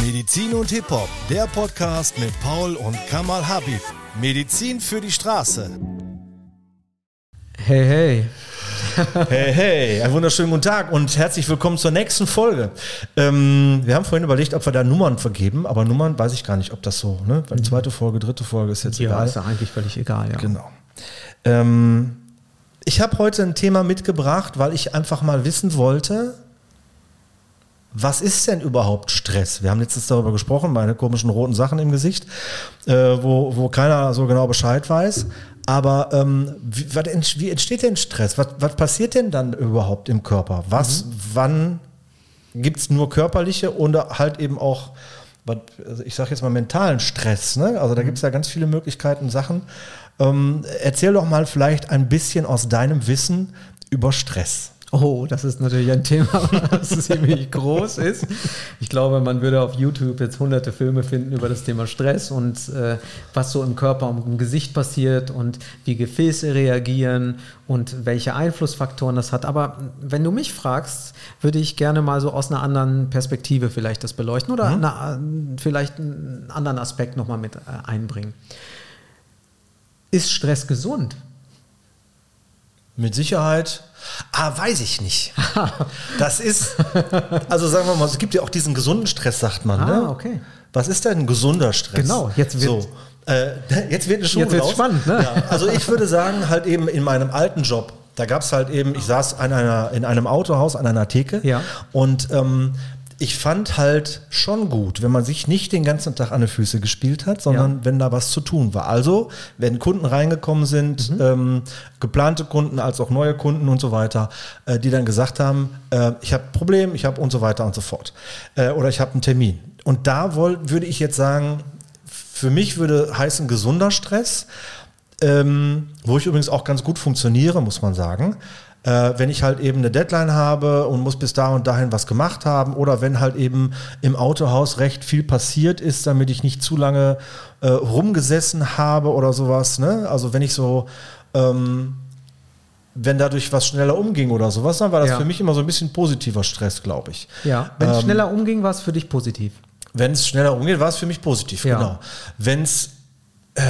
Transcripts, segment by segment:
Medizin und Hip-Hop, der Podcast mit Paul und Kamal Habib. Medizin für die Straße. Hey, hey. Hey, hey, einen wunderschönen guten Tag und herzlich willkommen zur nächsten Folge. Ähm, wir haben vorhin überlegt, ob wir da Nummern vergeben, aber Nummern weiß ich gar nicht, ob das so, ne? Weil zweite Folge, dritte Folge ist jetzt Ja, egal. ist ja eigentlich völlig egal, ja. Genau. Ähm, ich habe heute ein Thema mitgebracht, weil ich einfach mal wissen wollte, was ist denn überhaupt Stress? Wir haben letztens darüber gesprochen, meine komischen roten Sachen im Gesicht, äh, wo, wo keiner so genau Bescheid weiß. Aber ähm, wie, was ent- wie entsteht denn Stress? Was, was passiert denn dann überhaupt im Körper? Was, wann gibt es nur körperliche oder halt eben auch, also ich sage jetzt mal mentalen Stress. Ne? Also da gibt es ja ganz viele Möglichkeiten, Sachen. Ähm, erzähl doch mal vielleicht ein bisschen aus deinem Wissen über Stress. Oh, das ist natürlich ein Thema, das ziemlich groß ist. Ich glaube, man würde auf YouTube jetzt hunderte Filme finden über das Thema Stress und äh, was so im Körper und im Gesicht passiert und wie Gefäße reagieren und welche Einflussfaktoren das hat. Aber wenn du mich fragst, würde ich gerne mal so aus einer anderen Perspektive vielleicht das beleuchten oder einer, vielleicht einen anderen Aspekt nochmal mit äh, einbringen. Ist Stress gesund? Mit Sicherheit. Ah, weiß ich nicht. Das ist, also sagen wir mal, es gibt ja auch diesen gesunden Stress, sagt man. Ah, ne? okay. Was ist denn ein gesunder Stress? Genau, jetzt wird- so. Äh, jetzt wird wird's raus. spannend, ne? Ja, also ich würde sagen, halt eben in meinem alten Job, da gab es halt eben, ich saß an einer, in einem Autohaus an einer Theke Ja. und ähm, ich fand halt schon gut, wenn man sich nicht den ganzen Tag an die Füße gespielt hat, sondern Ja. wenn da was zu tun war. Also, wenn Kunden reingekommen sind, Mhm. ähm, geplante Kunden als auch neue Kunden und so weiter, äh, die dann gesagt haben, äh, ich habe ein Problem, ich habe und so weiter und so fort. Äh, oder ich habe einen Termin. Und da woll, würde ich jetzt sagen, für mich würde heißen gesunder Stress, ähm, wo ich übrigens auch ganz gut funktioniere, muss man sagen. Äh, wenn ich halt eben eine Deadline habe und muss bis da und dahin was gemacht haben oder wenn halt eben im Autohaus recht viel passiert ist, damit ich nicht zu lange äh, rumgesessen habe oder sowas. Ne? Also wenn ich so, ähm, wenn dadurch was schneller umging oder sowas, dann war das Ja. für mich immer so ein bisschen positiver Stress, glaube ich. Ja, wenn es Ähm, schneller umging, war es für dich positiv. Wenn es schneller umgeht, war es für mich positiv, Ja. genau. Wenn es, äh,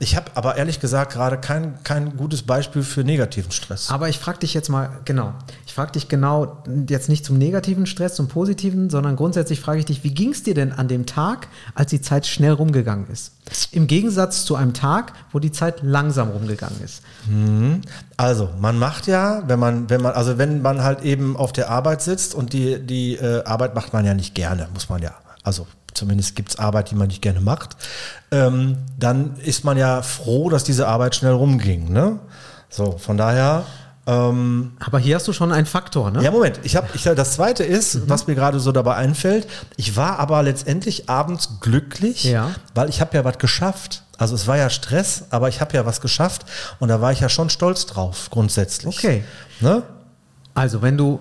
ich habe aber ehrlich gesagt gerade kein, kein gutes Beispiel für negativen Stress. Aber ich frage dich jetzt mal, genau, ich frage dich genau, jetzt nicht zum negativen Stress, zum positiven, sondern grundsätzlich frage ich dich, wie ging es dir denn an dem Tag, als die Zeit schnell rumgegangen ist? Im Gegensatz zu einem Tag, wo die Zeit langsam rumgegangen ist. Also, man macht ja, wenn man, wenn man, also wenn man halt eben auf der Arbeit sitzt und die, die äh, Arbeit macht man ja nicht gerne, muss man ja. Also zumindest gibt es Arbeit, die man nicht gerne macht. Ähm, dann ist man ja froh, dass diese Arbeit schnell rumging. Ne? So, von daher. Ähm, Aber hier hast du schon einen Faktor, ne? Ja, Moment. Ich habe, ich, das zweite ist, Mhm. was mir gerade so dabei einfällt, ich war aber letztendlich abends glücklich, Ja. weil ich habe ja was geschafft. Also es war ja Stress, aber ich habe ja was geschafft und da war ich ja schon stolz drauf, grundsätzlich. Okay. Ne? Also, wenn du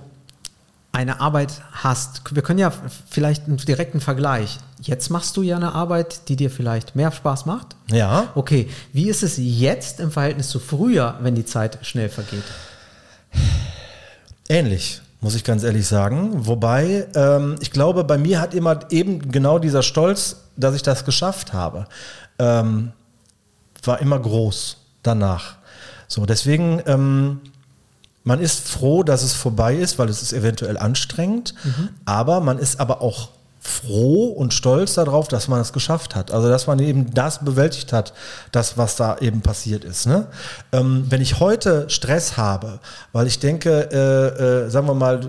eine Arbeit hast, wir können ja vielleicht einen direkten Vergleich. Jetzt machst du ja eine Arbeit, die dir vielleicht mehr Spaß macht. Ja. Okay, wie ist es jetzt im Verhältnis zu früher, wenn die Zeit schnell vergeht? Ähnlich, muss ich ganz ehrlich sagen. Wobei, ähm, ich glaube, bei mir hat immer eben genau dieser Stolz, dass ich das geschafft habe, ähm, war immer groß danach. So, deswegen, ähm, man ist froh, dass es vorbei ist, weil es ist eventuell anstrengend, aber man ist aber auch froh und stolz darauf, dass man es geschafft hat. Also dass man eben das bewältigt hat, das, was da eben passiert ist. Ne? Ähm, wenn ich heute Stress habe, weil ich denke, äh, äh, sagen wir mal,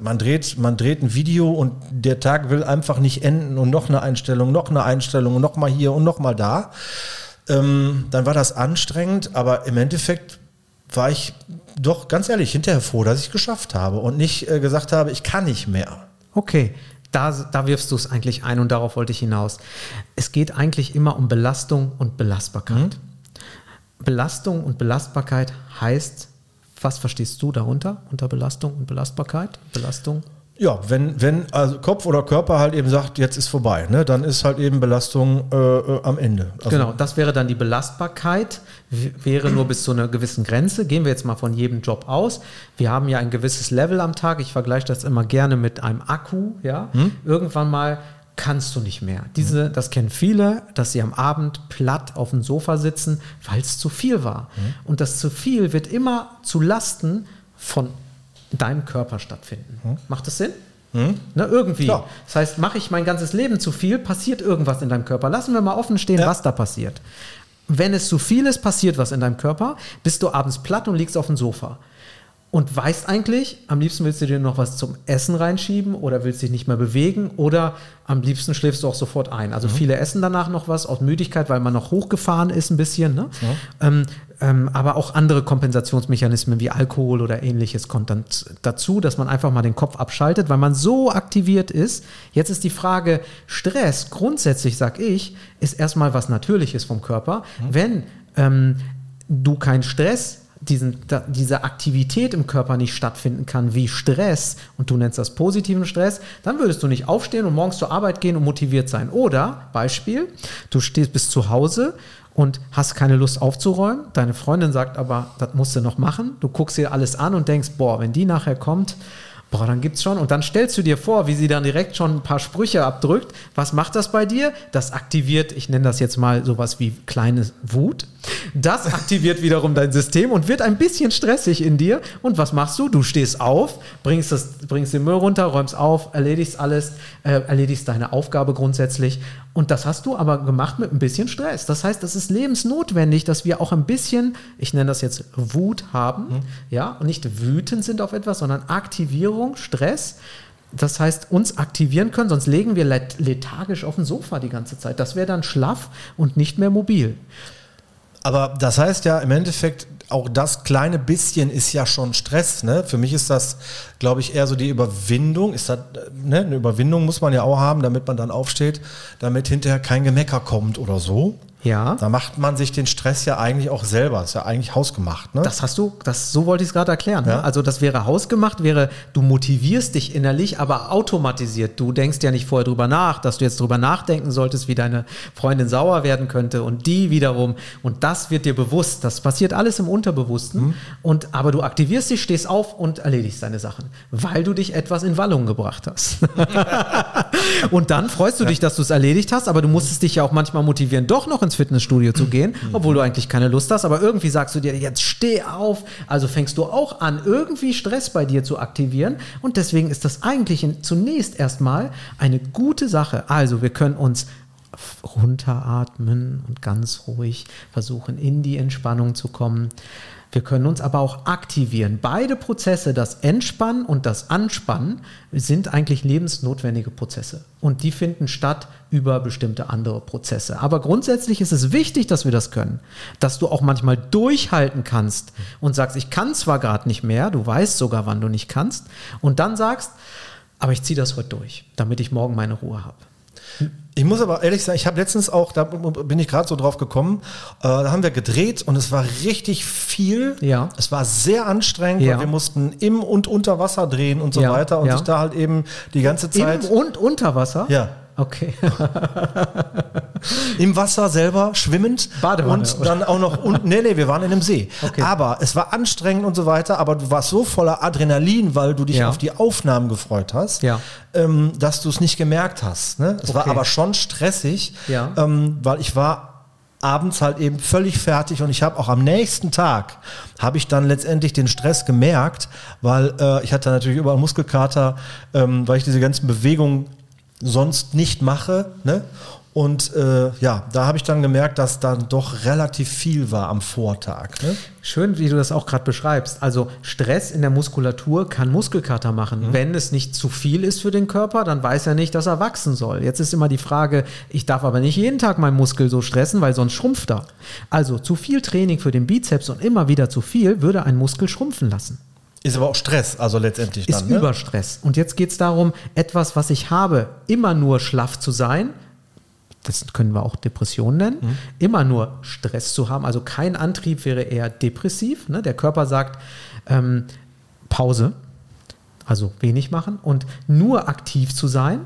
man dreht, man dreht ein Video und der Tag will einfach nicht enden und noch eine Einstellung, noch eine Einstellung noch mal hier und noch mal da, ähm, dann war das anstrengend, aber im Endeffekt war ich doch ganz ehrlich hinterher froh, dass ich es geschafft habe und nicht äh, gesagt habe, ich kann nicht mehr. Okay, da, da wirfst du es eigentlich ein und darauf wollte ich hinaus. Es geht eigentlich immer um Belastung und Belastbarkeit. Belastung und Belastbarkeit heißt, was verstehst du darunter unter Belastung und Belastbarkeit? Belastung. Ja, wenn, wenn also Kopf oder Körper halt eben sagt, jetzt ist vorbei, ne, dann ist halt eben Belastung äh, äh, am Ende. Also, genau, das wäre dann die Belastbarkeit, wäre nur bis zu einer gewissen Grenze. Gehen wir jetzt mal von jedem Job aus. Wir haben ja ein gewisses Level am Tag. Ich vergleiche das immer gerne mit einem Akku. Ja? Irgendwann mal kannst du nicht mehr. Diese, das kennen viele, dass sie am Abend platt auf dem Sofa sitzen, weil es zu viel war. Und das zu viel wird immer zu Lasten von deinem Körper stattfinden. Macht das Sinn? Ne, irgendwie. Klar. Das heißt, mache ich mein ganzes Leben zu viel, passiert irgendwas in deinem Körper. Lassen wir mal offen stehen, Ja. was da passiert. Wenn es zu viel ist, passiert was in deinem Körper, bist du abends platt und liegst auf dem Sofa. Und weißt eigentlich, am liebsten willst du dir noch was zum Essen reinschieben oder willst dich nicht mehr bewegen oder am liebsten schläfst du auch sofort ein. Also viele essen danach noch was aus Müdigkeit, weil man noch hochgefahren ist ein bisschen. Ne? Ähm, ähm, aber auch andere Kompensationsmechanismen wie Alkohol oder ähnliches kommt dann dazu, dass man einfach mal den Kopf abschaltet, weil man so aktiviert ist. Jetzt ist die Frage, Stress, grundsätzlich sag ich, ist erstmal was Natürliches vom Körper. Wenn ähm, du keinen Stress diesen, da, diese Aktivität im Körper nicht stattfinden kann wie Stress und du nennst das positiven Stress, dann würdest du nicht aufstehen und morgens zur Arbeit gehen und motiviert sein. Oder, Beispiel, du stehst bis zu Hause und hast keine Lust aufzuräumen, deine Freundin sagt aber, das musst du noch machen, du guckst dir alles an und denkst, boah, wenn die nachher kommt, Boah, dann gibt's schon. Und dann stellst du dir vor, wie sie dann direkt schon ein paar Sprüche abdrückt. Was macht das bei dir? Das aktiviert, ich nenne das jetzt mal sowas wie kleine Wut. Das aktiviert wiederum dein System und wird ein bisschen stressig in dir. Und was machst du? Du stehst auf, bringst, das, bringst den Müll runter, räumst auf, erledigst alles, äh, erledigst deine Aufgabe grundsätzlich. Und das hast du aber gemacht mit ein bisschen Stress. Das heißt, es ist lebensnotwendig, dass wir auch ein bisschen, ich nenne das jetzt Wut haben, ja, und nicht wütend sind auf etwas, sondern Aktivierung, Stress. Das heißt, uns aktivieren können, sonst legen wir let- lethargisch auf dem Sofa die ganze Zeit. Das wäre dann schlaff und nicht mehr mobil. Aber das heißt ja im Endeffekt, auch das kleine bisschen ist ja schon Stress. Ne? Für mich ist das, glaube ich, eher so die Überwindung. Ist das, ne? Eine Überwindung muss man ja auch haben, damit man dann aufsteht, damit hinterher kein Gemecker kommt oder so. Ja. Da macht man sich den Stress ja eigentlich auch selber. Ist ja eigentlich hausgemacht. Ne? Das hast du, das, so wollte ich es gerade erklären. Ja. Ne? Also das wäre hausgemacht, wäre, du motivierst dich innerlich, aber automatisiert. Du denkst ja nicht vorher drüber nach, dass du jetzt drüber nachdenken solltest, wie deine Freundin sauer werden könnte und die wiederum. Und das wird dir bewusst. Das passiert alles im Unterbewussten. Mhm. Und, aber du aktivierst dich, stehst auf und erledigst deine Sachen, weil du dich etwas in Wallung gebracht hast. und dann freust du dich, dass du es erledigt hast, aber du musstest dich ja auch manchmal motivieren, doch noch ins Fitnessstudio zu gehen, obwohl du eigentlich keine Lust hast, aber irgendwie sagst du dir, jetzt steh auf. Also fängst du auch an, irgendwie Stress bei dir zu aktivieren und deswegen ist das eigentlich in, zunächst erstmal eine gute Sache. Also wir können uns runteratmen und ganz ruhig versuchen, in die Entspannung zu kommen. Wir können uns aber auch aktivieren. Beide Prozesse, das Entspannen und das Anspannen, sind eigentlich lebensnotwendige Prozesse. Und die finden statt über bestimmte andere Prozesse. Aber grundsätzlich ist es wichtig, dass wir das können. Dass du auch manchmal durchhalten kannst und sagst, ich kann zwar gerade nicht mehr, du weißt sogar, wann du nicht kannst, und dann sagst, aber ich ziehe das heute durch, damit ich morgen meine Ruhe habe. Ich muss aber ehrlich sagen, ich habe letztens auch, da bin ich gerade so drauf gekommen, äh, da haben wir gedreht und es war richtig viel. Ja. Es war sehr anstrengend, Ja. weil wir mussten im und unter Wasser drehen und so Ja, weiter und ja. sich da halt eben die ganze Zeit Im und unter Wasser? Ja. Okay. im Wasser selber schwimmend Badewanne, und dann auch noch unten. Nee, nee, wir waren in einem See. Okay. Aber es war anstrengend und so weiter, aber du warst so voller Adrenalin, weil du dich Ja. auf die Aufnahmen gefreut hast, Ja. ähm, dass du es nicht gemerkt hast. Ne? Es war Okay. aber schon stressig, Ja. ähm, weil ich war abends halt eben völlig fertig und ich habe auch am nächsten Tag habe ich dann letztendlich den Stress gemerkt, weil äh, ich hatte natürlich überall Muskelkater, ähm, weil ich diese ganzen Bewegungen sonst nicht mache. Ne? Und äh, ja, da habe ich dann gemerkt, dass dann doch relativ viel war am Vortag. Ne? Schön, wie du das auch gerade beschreibst. Also Stress in der Muskulatur kann Muskelkater machen. Wenn es nicht zu viel ist für den Körper, dann weiß er nicht, dass er wachsen soll. Jetzt ist immer die Frage, ich darf aber nicht jeden Tag meinen Muskel so stressen, weil sonst schrumpft er. Also zu viel Training für den Bizeps und immer wieder zu viel würde einen Muskel schrumpfen lassen. Ist aber auch Stress, also letztendlich Ist dann. Ne? Überstress. Und jetzt geht es darum, etwas, was ich habe, immer nur schlaff zu sein. Das können wir auch Depression nennen. Mhm. Immer nur Stress zu haben. Also kein Antrieb wäre eher depressiv. Ne? Der Körper sagt ähm, Pause, also wenig machen. Und nur aktiv zu sein,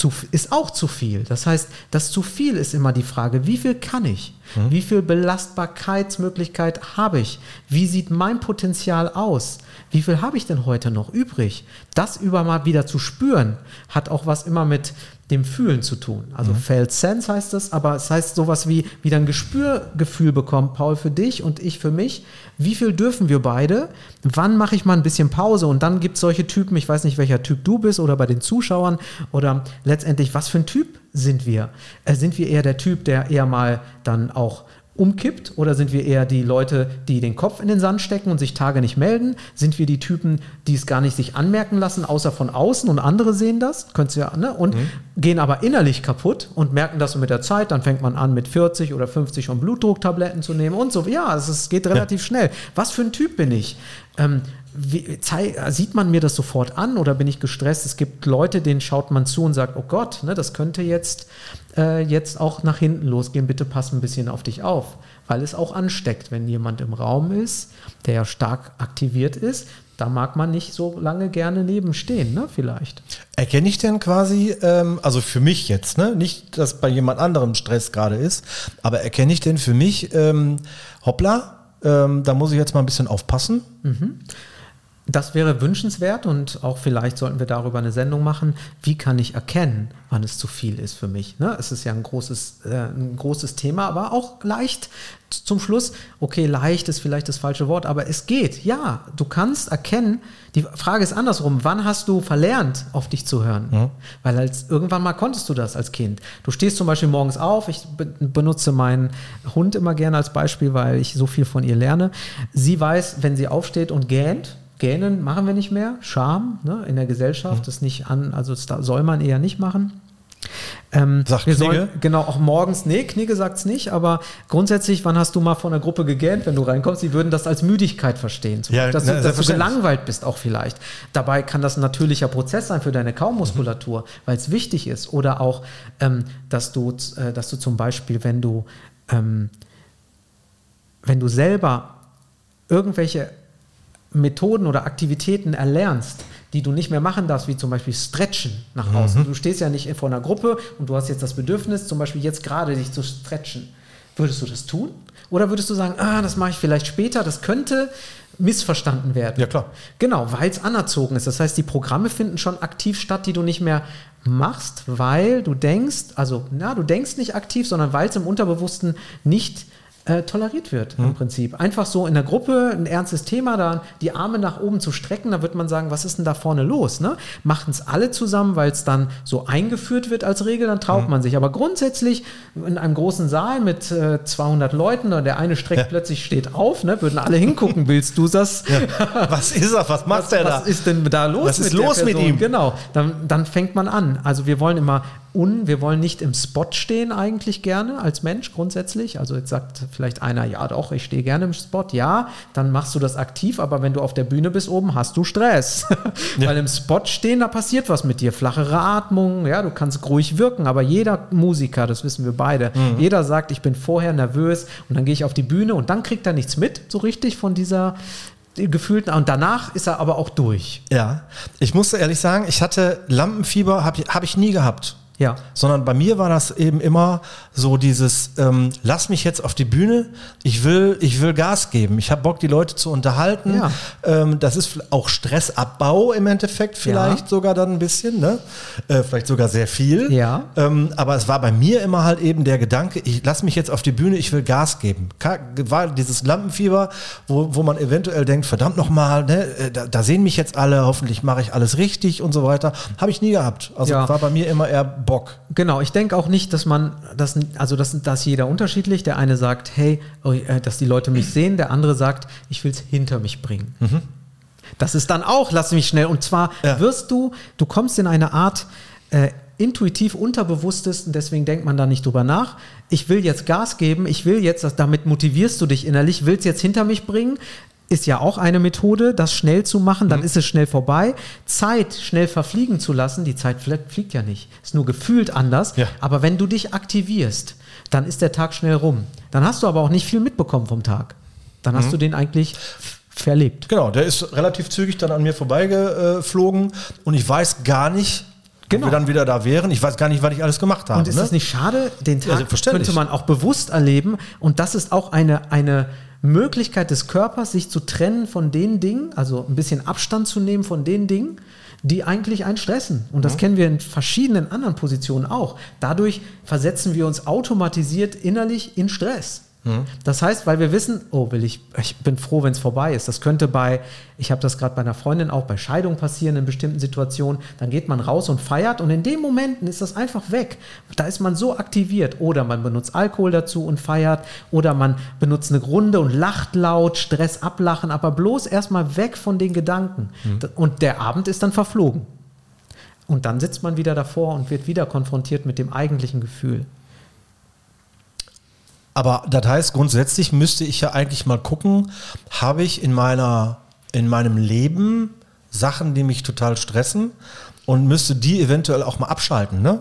zu, ist auch zu viel. Das heißt, das zu viel ist immer die Frage, wie viel kann ich? Wie viel Belastbarkeitsmöglichkeit habe ich? Wie sieht mein Potenzial aus? Wie viel habe ich denn heute noch übrig? Das über mal wieder zu spüren, hat auch was immer mit dem Fühlen zu tun. Also Felt Sense heißt das, aber es heißt sowas wie wieder ein Gespürgefühl bekommen, Paul für dich und ich für mich. Wie viel dürfen wir beide? Wann mache ich mal ein bisschen Pause? Und dann gibt es solche Typen, ich weiß nicht, welcher Typ du bist oder bei den Zuschauern oder letztendlich, was für ein Typ sind wir? Äh, sind wir eher der Typ, der eher mal dann auch umkippt oder sind wir eher die Leute, die den Kopf in den Sand stecken und sich Tage nicht melden? Sind wir die Typen, die es gar nicht sich anmerken lassen, außer von außen und andere sehen das? Könntest du ja, ne? Und gehen aber innerlich kaputt und merken das so mit der Zeit. Dann fängt man an, mit 40 oder 50 schon Blutdrucktabletten zu nehmen und so. Ja, es ist, geht relativ schnell. Was für ein Typ bin ich? Ähm, wie, sieht man mir das sofort an oder bin ich gestresst? Es gibt Leute, denen schaut man zu und sagt, oh Gott, ne, das könnte jetzt, äh, jetzt auch nach hinten losgehen, bitte pass ein bisschen auf dich auf, weil es auch ansteckt, wenn jemand im Raum ist, der ja stark aktiviert ist, da mag man nicht so lange gerne nebenstehen, ne, vielleicht. Erkenne ich denn quasi, ähm, also für mich jetzt, ne? nicht, dass bei jemand anderem Stress gerade ist, aber erkenne ich denn für mich, ähm, hoppla, ähm, da muss ich jetzt mal ein bisschen aufpassen? Das wäre wünschenswert und auch vielleicht sollten wir darüber eine Sendung machen. Wie kann ich erkennen, wann es zu viel ist für mich? Ne? Es ist ja ein großes, äh, ein großes Thema, aber auch leicht zum Schluss. Okay, leicht ist vielleicht das falsche Wort, aber es geht. Ja, du kannst erkennen. Die Frage ist andersrum. Wann hast du verlernt, auf dich zu hören? Weil als, irgendwann mal konntest du das als Kind. Du stehst zum Beispiel morgens auf. Ich be benutze meinen Hund immer gerne als Beispiel, weil ich so viel von ihr lerne. Sie weiß, wenn sie aufsteht und gähnt, Gähnen machen wir nicht mehr. Scham ne, in der Gesellschaft ist nicht an, also das da- soll man eher nicht machen. Ähm, Sagt wir sollen, genau, auch morgens, nee, Knigge sagt es nicht, aber grundsätzlich, wann hast du mal von der Gruppe gegähnt, wenn du reinkommst? Sie würden das als Müdigkeit verstehen. Ja, Beispiel, dass, na, du, dass du gelangweilt bist auch vielleicht. Dabei kann das ein natürlicher Prozess sein für deine Kaumuskulatur, weil es wichtig ist. Oder auch, ähm, dass, du, äh, dass du zum Beispiel, wenn du, ähm, wenn du selber irgendwelche Methoden oder Aktivitäten erlernst, die du nicht mehr machen darfst, wie zum Beispiel Stretchen nach außen. Du stehst ja nicht vor einer Gruppe und du hast jetzt das Bedürfnis, zum Beispiel jetzt gerade dich zu stretchen. Würdest du das tun? Oder würdest du sagen, ah, das mache ich vielleicht später, das könnte missverstanden werden? Ja, klar. Genau, weil es anerzogen ist. Das heißt, die Programme finden schon aktiv statt, die du nicht mehr machst, weil du denkst, also, na, du denkst nicht aktiv, sondern weil es im Unterbewussten nicht äh, toleriert wird im Prinzip. Einfach so in der Gruppe ein ernstes Thema, da die Arme nach oben zu strecken, da wird man sagen, was ist denn da vorne los? Ne? Machen es alle zusammen, weil es dann so eingeführt wird als Regel, dann traut man sich. Aber grundsätzlich in einem großen Saal mit äh, 200 Leuten, und der eine streckt plötzlich, steht auf, ne? würden alle hingucken, willst du das? Was ist er? Was macht was, er da? was ist denn da los Was ist mit los mit ihm? Genau, dann, dann fängt man an. Also wir wollen immer un, wir wollen nicht im Spot stehen eigentlich gerne als Mensch grundsätzlich. Also jetzt sagt vielleicht einer, ja doch, ich stehe gerne im Spot. Ja, dann machst du das aktiv, aber wenn du auf der Bühne bist oben, hast du Stress. Weil im Spot stehen, da passiert was mit dir. Flachere Atmung, ja, du kannst ruhig wirken, aber jeder Musiker, das wissen wir beide, Mhm. jeder sagt, ich bin vorher nervös und dann gehe ich auf die Bühne und dann kriegt er nichts mit, so richtig von dieser gefühlten, und danach ist er aber auch durch. Ja, ich muss ehrlich sagen, ich hatte Lampenfieber, habe hab ich nie gehabt. Ja. Sondern bei mir war das eben immer so dieses, ähm, lass mich jetzt auf die Bühne, ich will, ich will Gas geben, ich habe Bock, die Leute zu unterhalten. Ja. Ähm, das ist auch Stressabbau im Endeffekt vielleicht Ja. sogar dann ein bisschen, ne? Äh, vielleicht sogar sehr viel. Ja. Ähm, aber es war bei mir immer halt eben der Gedanke, ich lass mich jetzt auf die Bühne, ich will Gas geben. War dieses Lampenfieber, wo, wo man eventuell denkt, verdammt nochmal, ne, äh, da, da sehen mich jetzt alle, hoffentlich mache ich alles richtig und so weiter. Habe ich nie gehabt. Also Ja. war bei mir immer eher Bock. Genau, ich denke auch nicht, dass man, das, also das, das ist jeder unterschiedlich. Der eine sagt, hey, oh, äh, dass die Leute mich sehen, der andere sagt, ich will es hinter mich bringen. Das ist dann auch, lass mich schnell. Und zwar Ja. wirst du, du kommst in eine Art äh, intuitiv unterbewusstes, und deswegen denkt man da nicht drüber nach. Ich will jetzt Gas geben, ich will jetzt, damit motivierst du dich innerlich, willst jetzt hinter mich bringen. Ist ja auch eine Methode, das schnell zu machen, Mhm. dann ist es schnell vorbei. Zeit schnell verfliegen zu lassen, die Zeit fl- fliegt ja nicht, ist nur gefühlt anders. Ja. Aber wenn du dich aktivierst, dann ist der Tag schnell rum. Dann hast du aber auch nicht viel mitbekommen vom Tag. Dann Mhm. hast du den eigentlich verlebt. Genau, der ist relativ zügig dann an mir vorbeigeflogen und ich weiß gar nicht, Genau. wir dann wieder da wären. Ich weiß gar nicht, was ich alles gemacht habe. Und ist ne? es nicht schade, den Tag selbstverständlich. könnte man auch bewusst erleben. Und das ist auch eine, eine Möglichkeit des Körpers, sich zu trennen von den Dingen, also ein bisschen Abstand zu nehmen von den Dingen, die eigentlich einen stressen. Und das kennen wir in verschiedenen anderen Positionen auch. Dadurch versetzen wir uns automatisiert innerlich in Stress. Das heißt, weil wir wissen, oh, will ich, ich bin froh, wenn es vorbei ist. Das könnte bei, ich habe das gerade bei einer Freundin auch bei Scheidung passieren in bestimmten Situationen. Dann geht man raus und feiert und in den Momenten ist das einfach weg. Da ist man so aktiviert. Oder man benutzt Alkohol dazu und feiert. Oder man benutzt eine Runde und lacht laut, Stress ablachen, aber bloß erstmal weg von den Gedanken. Und der Abend ist dann verflogen. Und dann sitzt man wieder davor und wird wieder konfrontiert mit dem eigentlichen Gefühl. Aber das heißt, grundsätzlich müsste ich ja eigentlich mal gucken, habe ich in meiner, in meinem Leben Sachen, die mich total stressen und müsste die eventuell auch mal abschalten, ne?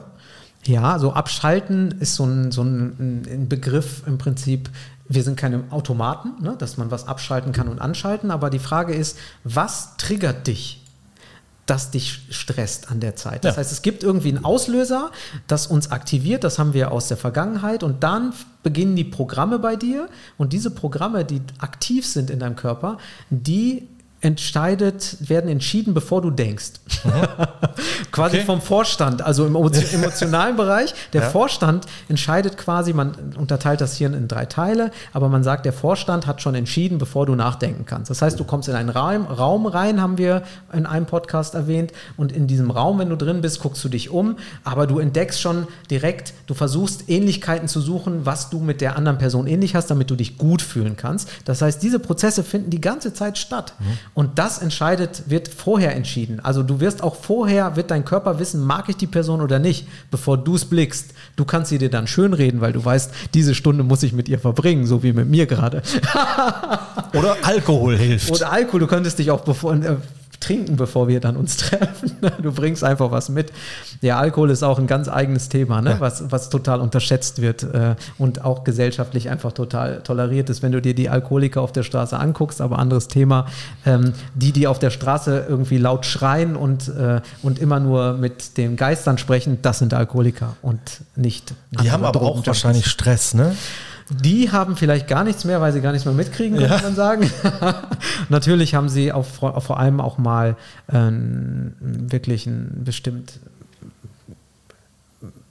Ja, so abschalten ist so ein, so ein, ein Begriff im Prinzip. Wir sind keine Automaten, ne, dass man was abschalten kann und anschalten. Aber die Frage ist, was triggert dich, das dich stresst an der Zeit? Das Ja. heißt, es gibt irgendwie einen Auslöser, das uns aktiviert. Das haben wir aus der Vergangenheit. Und dann beginnen die Programme bei dir. Und diese Programme, die aktiv sind in deinem Körper, die entscheidet, werden entschieden, bevor du denkst. quasi Okay. vom Vorstand, also im emotio- emotionalen Bereich. Der Ja. Vorstand entscheidet quasi, man unterteilt das Hirn in drei Teile, aber man sagt, der Vorstand hat schon entschieden, bevor du nachdenken kannst. Das heißt, du kommst in einen Raum, Raum rein, haben wir in einem Podcast erwähnt, und in diesem Raum, wenn du drin bist, guckst du dich um, aber du entdeckst schon direkt, du versuchst Ähnlichkeiten zu suchen, was du mit der anderen Person ähnlich hast, damit du dich gut fühlen kannst. Das heißt, diese Prozesse finden die ganze Zeit statt. Und das entscheidet, wird vorher entschieden. Also du wirst auch vorher, wird dein Körper wissen, mag ich die Person oder nicht, bevor du es blickst. Du kannst sie dir dann schönreden, weil du weißt, diese Stunde muss ich mit ihr verbringen, so wie mit mir gerade. Oder Alkohol hilft. Oder Alkohol, du könntest dich auch bevor, äh, trinken, bevor wir dann uns treffen. Du bringst einfach was mit. Ja, Alkohol ist auch ein ganz eigenes Thema, ne? was, was total unterschätzt wird äh, und auch gesellschaftlich einfach total toleriert ist. Wenn du dir die Alkoholiker auf der Straße anguckst, aber anderes Thema, ähm, die, die auf der Straße irgendwie laut schreien und, äh, und immer nur mit den Geistern sprechen, das sind Alkoholiker und nicht die haben aber auch wahrscheinlich Stress, ne? Die haben vielleicht gar nichts mehr, weil sie gar nichts mehr mitkriegen, könnte Ja. man sagen. Natürlich haben sie auch vor, allem auch mal ähm, wirklich ein bestimmt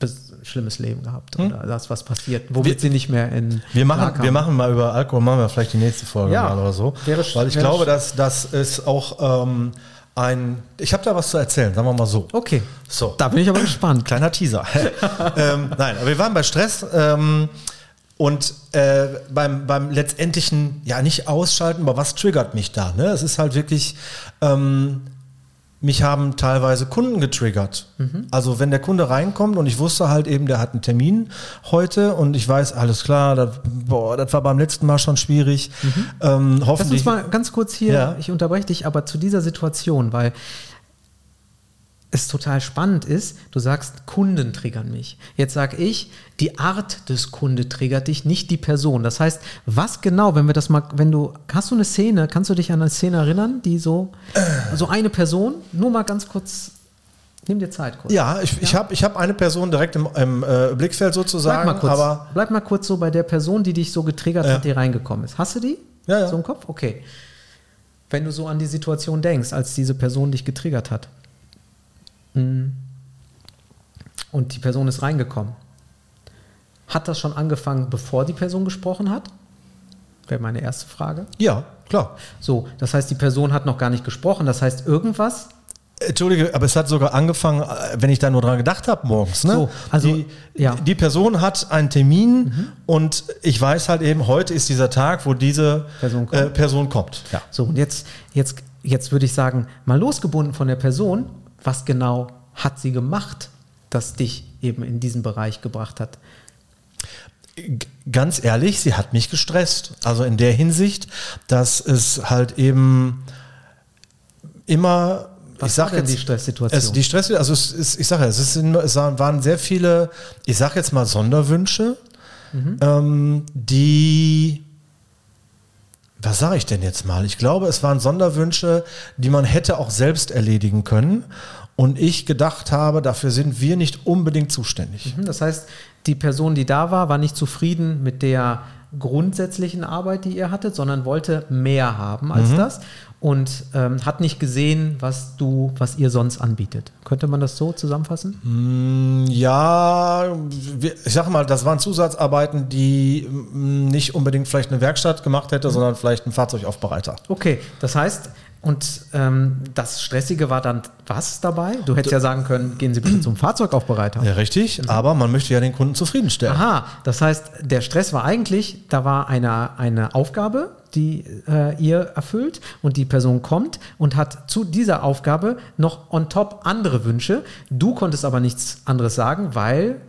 bes- schlimmes Leben gehabt oder das, was passiert, womit Hm? Wir- sie nicht mehr in Wir machen, wir machen mal über Alkohol, machen wir vielleicht die nächste Folge Ja. mal oder so. Wäre- Weil ich wäre- glaube, dass das ist auch ähm, ein. Ich habe da was zu erzählen, sagen wir mal so. Okay, So. da bin ich aber gespannt. Kleiner Teaser. ähm, nein, aber wir waren bei Stress ähm, und äh, beim, beim letztendlichen, ja nicht ausschalten, aber was triggert mich da? Ne? Es ist halt wirklich, ähm, mich haben teilweise Kunden getriggert. Also wenn der Kunde reinkommt und ich wusste halt eben, der hat einen Termin heute und ich weiß, alles klar, das, boah, das war beim letzten Mal schon schwierig. Ähm, Lass hoffentlich. uns mal ganz kurz hier, Ja. ich unterbreche dich aber zu dieser Situation, weil es total spannend ist, du sagst, Kunden triggern mich. Jetzt sage ich, die Art des Kunde triggert dich, nicht die Person. Das heißt, was genau, wenn wir das mal, wenn du, hast du eine Szene, kannst du dich an eine Szene erinnern, die so, so eine Person, nur mal ganz kurz, nimm dir Zeit kurz. ja, ich, ich habe ich hab eine Person direkt im, im äh, Blickfeld Bleib sozusagen, mal, kurz, aber bleib mal kurz so bei der Person, die dich so getriggert Ja. hat, die reingekommen ist. Hast du die? Ja, ja. So im Kopf? Okay. Wenn du so an die Situation denkst, als diese Person dich getriggert hat und die Person ist reingekommen, hat das schon angefangen, bevor die Person gesprochen hat? Wäre meine erste Frage. ja, klar. So, das heißt, die Person hat noch gar nicht gesprochen. Das heißt, irgendwas Entschuldige, aber es hat sogar angefangen, äh, wenn ich da nur dran gedacht habe morgens. Ne? So, also, die, ja. die Person hat einen Termin und ich weiß halt eben, heute ist dieser Tag, wo diese Person kommt. Äh, Person kommt. Ja. So, und jetzt, jetzt, jetzt würde ich sagen, mal losgebunden von der Person, was genau hat sie gemacht, das dich eben in diesen Bereich gebracht hat? Ganz ehrlich, sie hat mich gestresst. Also in der Hinsicht, dass es halt eben immer. Was ich sag war denn jetzt, die Stresssituation? Es, die Stress, also es ist, ich sage ja, es, ist, es waren sehr viele, ich sage jetzt mal Sonderwünsche, Mhm. ähm, die, was sage ich denn jetzt mal? Ich glaube, es waren Sonderwünsche, die man hätte auch selbst erledigen können. Und ich gedacht habe, dafür sind wir nicht unbedingt zuständig. Mhm, Das heißt, die Person, die da war, war nicht zufrieden mit der grundsätzlichen Arbeit, die ihr hattet, sondern wollte mehr haben als das. Und ähm, hat nicht gesehen, was du, was ihr sonst anbietet. Könnte man das so zusammenfassen? Mm, Ja, ich sag mal, das waren Zusatzarbeiten, die mm, nicht unbedingt vielleicht eine Werkstatt gemacht hätte, sondern vielleicht ein Fahrzeugaufbereiter. Okay, das heißt, und ähm, das Stressige war dann was dabei? Du hättest ja sagen können, gehen Sie bitte zum Fahrzeugaufbereiter. Ja, richtig, aber man möchte ja den Kunden zufriedenstellen. Aha, das heißt, der Stress war eigentlich, da war eine, eine Aufgabe, die äh, ihr erfüllt und die Person kommt und hat zu dieser Aufgabe noch on top andere Wünsche. Du konntest aber nichts anderes sagen, weil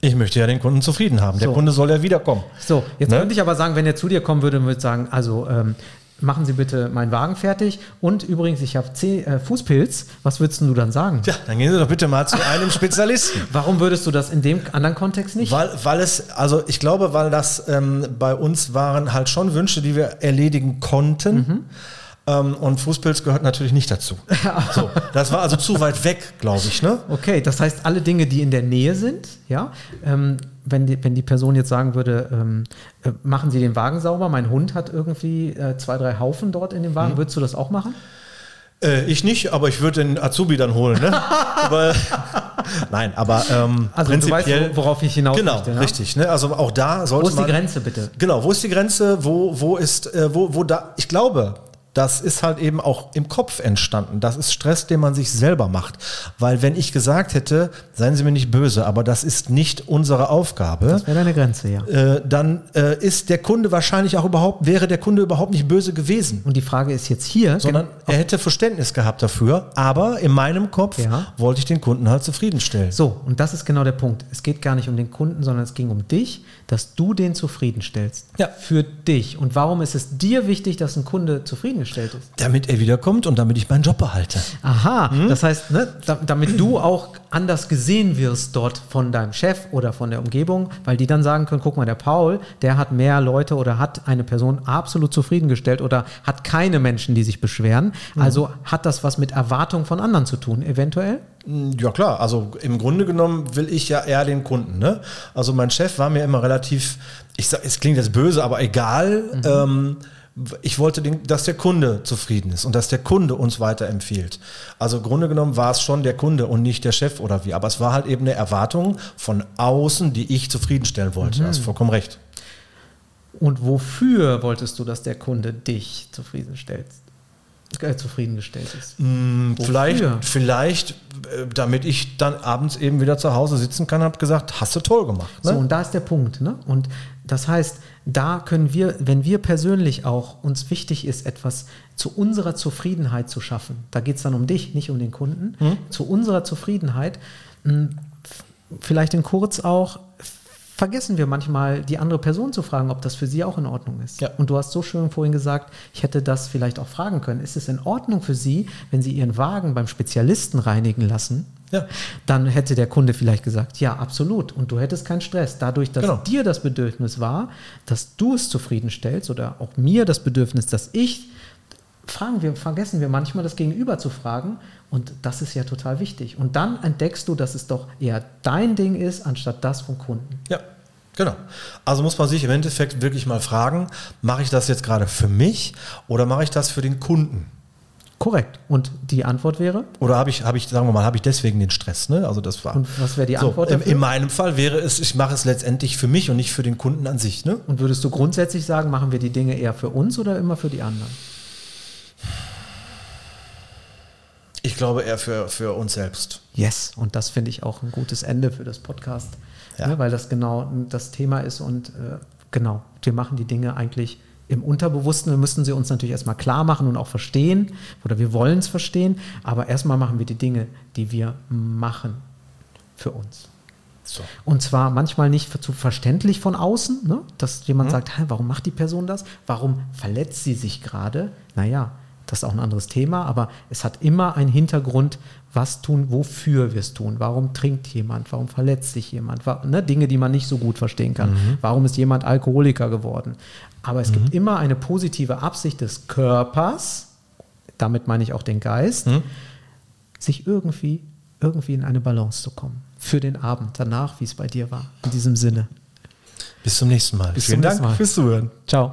Ich möchte ja den Kunden zufrieden haben. Der So. Kunde soll ja wiederkommen. So, jetzt Ne? könnte ich aber sagen, wenn er zu dir kommen würde würde sagen, also ähm, machen Sie bitte meinen Wagen fertig und übrigens, ich habe zehn- äh, Fußpilz, was würdest du dann sagen? Ja, dann gehen Sie doch bitte mal zu einem Spezialisten. Warum würdest du das in dem anderen Kontext nicht? Weil, weil es, also ich glaube, weil das ähm, bei uns waren halt schon Wünsche, die wir erledigen konnten. Mhm. Ähm, und Fußpilz gehört natürlich nicht dazu. So, das war also zu weit weg, glaube ich. Ne? Okay, das heißt, alle Dinge, die in der Nähe sind, ja, ähm, wenn, die, wenn die Person jetzt sagen würde, ähm, äh, machen Sie den Wagen sauber, mein Hund hat irgendwie äh, zwei, drei Haufen dort in dem Mhm. Wagen, würdest du das auch machen? Äh, ich nicht, aber ich würde den Azubi dann holen. Ne? aber, nein, aber ähm, Also du weißt, prinzipiell. wo- worauf ich hinaus Genau, möchte. ja? richtig. Ne? Also auch da sollte Wo ist die man, Grenze bitte? Genau, wo ist die Grenze? Wo, wo ist, äh, wo, wo da, ich glaube, das ist halt eben auch im Kopf entstanden. Das ist Stress, den man sich selber macht. Weil wenn ich gesagt hätte, seien Sie mir nicht böse, aber das ist nicht unsere Aufgabe, Das wäre deine Grenze, ja. äh, dann äh, ist der Kunde wahrscheinlich auch überhaupt, wäre der Kunde überhaupt nicht böse gewesen. Und die Frage ist jetzt hier, Sondern er hätte Verständnis gehabt dafür, aber in meinem Kopf Ja. wollte ich den Kunden halt zufriedenstellen. So, und das ist genau der Punkt. Es geht gar nicht um den Kunden, sondern es ging um dich, dass du den zufriedenstellst. Ja. Für dich. Und warum ist es dir wichtig, dass ein Kunde zufriedengestellt ist? Damit er wiederkommt und damit ich meinen Job behalte. Aha, das heißt, ne, da, damit du auch anders gesehen wirst dort von deinem Chef oder von der Umgebung, weil die dann sagen können, guck mal, der Paul, der hat mehr Leute oder hat eine Person absolut zufriedengestellt oder hat keine Menschen, die sich beschweren. Also hat das was mit Erwartung von anderen zu tun, eventuell? Ja klar, also im Grunde genommen will ich ja eher den Kunden. Ne? Also mein Chef war mir immer relativ, ich sag, es klingt jetzt böse, aber egal. Ähm, ich wollte, den, dass der Kunde zufrieden ist und dass der Kunde uns weiterempfiehlt. Also im Grunde genommen war es schon der Kunde und nicht der Chef oder wie. Aber es war halt eben eine Erwartung von außen, die ich zufriedenstellen wollte. Hast vollkommen recht. Und wofür wolltest du, dass der Kunde dich zufriedenstellt? Äh, zufriedengestellt ist? Wofür? Vielleicht, vielleicht, äh, damit ich dann abends eben wieder zu Hause sitzen kann, habe gesagt, hast du toll gemacht. Ne? So, und da ist der Punkt. Ne? Und das heißt, da können wir, wenn wir persönlich auch uns wichtig ist, etwas zu unserer Zufriedenheit zu schaffen, da geht es dann um dich, nicht um den Kunden, Hm? zu unserer Zufriedenheit, f- vielleicht in kurz auch, vergessen wir manchmal, die andere Person zu fragen, ob das für sie auch in Ordnung ist. Ja. Und du hast so schön vorhin gesagt, ich hätte das vielleicht auch fragen können. Ist es in Ordnung für Sie, wenn Sie Ihren Wagen beim Spezialisten reinigen lassen? Ja. Dann hätte der Kunde vielleicht gesagt, ja, absolut. Und du hättest keinen Stress. Dadurch, dass Genau. dir das Bedürfnis war, dass du es zufriedenstellst oder auch mir das Bedürfnis, dass ich, fragen wir, vergessen wir manchmal das Gegenüber zu fragen. Und das ist ja total wichtig. Und dann entdeckst du, dass es doch eher dein Ding ist, anstatt das vom Kunden. Ja, genau. Also muss man sich im Endeffekt wirklich mal fragen, mache ich das jetzt gerade für mich oder mache ich das für den Kunden? Korrekt. Und die Antwort wäre? Oder habe ich, habe ich, sagen wir mal, habe ich deswegen den Stress? Ne? Also das war. Und was wäre die so, Antwort in, dafür? in meinem Fall wäre es, ich mache es letztendlich für mich und nicht für den Kunden an sich. Ne? Und würdest du grundsätzlich sagen, machen wir die Dinge eher für uns oder immer für die anderen? Ich glaube eher für, für uns selbst. Yes, und das finde ich auch ein gutes Ende für das Podcast, Ja. ne, weil das genau das Thema ist und äh, genau, wir machen die Dinge eigentlich im Unterbewussten. Wir müssen sie uns natürlich erstmal klar machen und auch verstehen oder wir wollen es verstehen, aber erstmal machen wir die Dinge, die wir machen für uns. So. Und zwar manchmal nicht zu verständlich von außen, ne? dass jemand sagt, Hä, warum macht die Person das? Warum verletzt sie sich gerade? Naja, das ist auch ein anderes Thema, aber es hat immer einen Hintergrund, was tun, wofür wir es tun. Warum trinkt jemand? Warum verletzt sich jemand? Wa- Ne? Dinge, die man nicht so gut verstehen kann. Warum ist jemand Alkoholiker geworden? Aber es gibt immer eine positive Absicht des Körpers, damit meine ich auch den Geist, sich irgendwie, irgendwie in eine Balance zu kommen. Für den Abend danach, wie es bei dir war. In diesem Sinne. Bis zum nächsten Mal. Bis Vielen Dank Mal. fürs Zuhören. Ciao.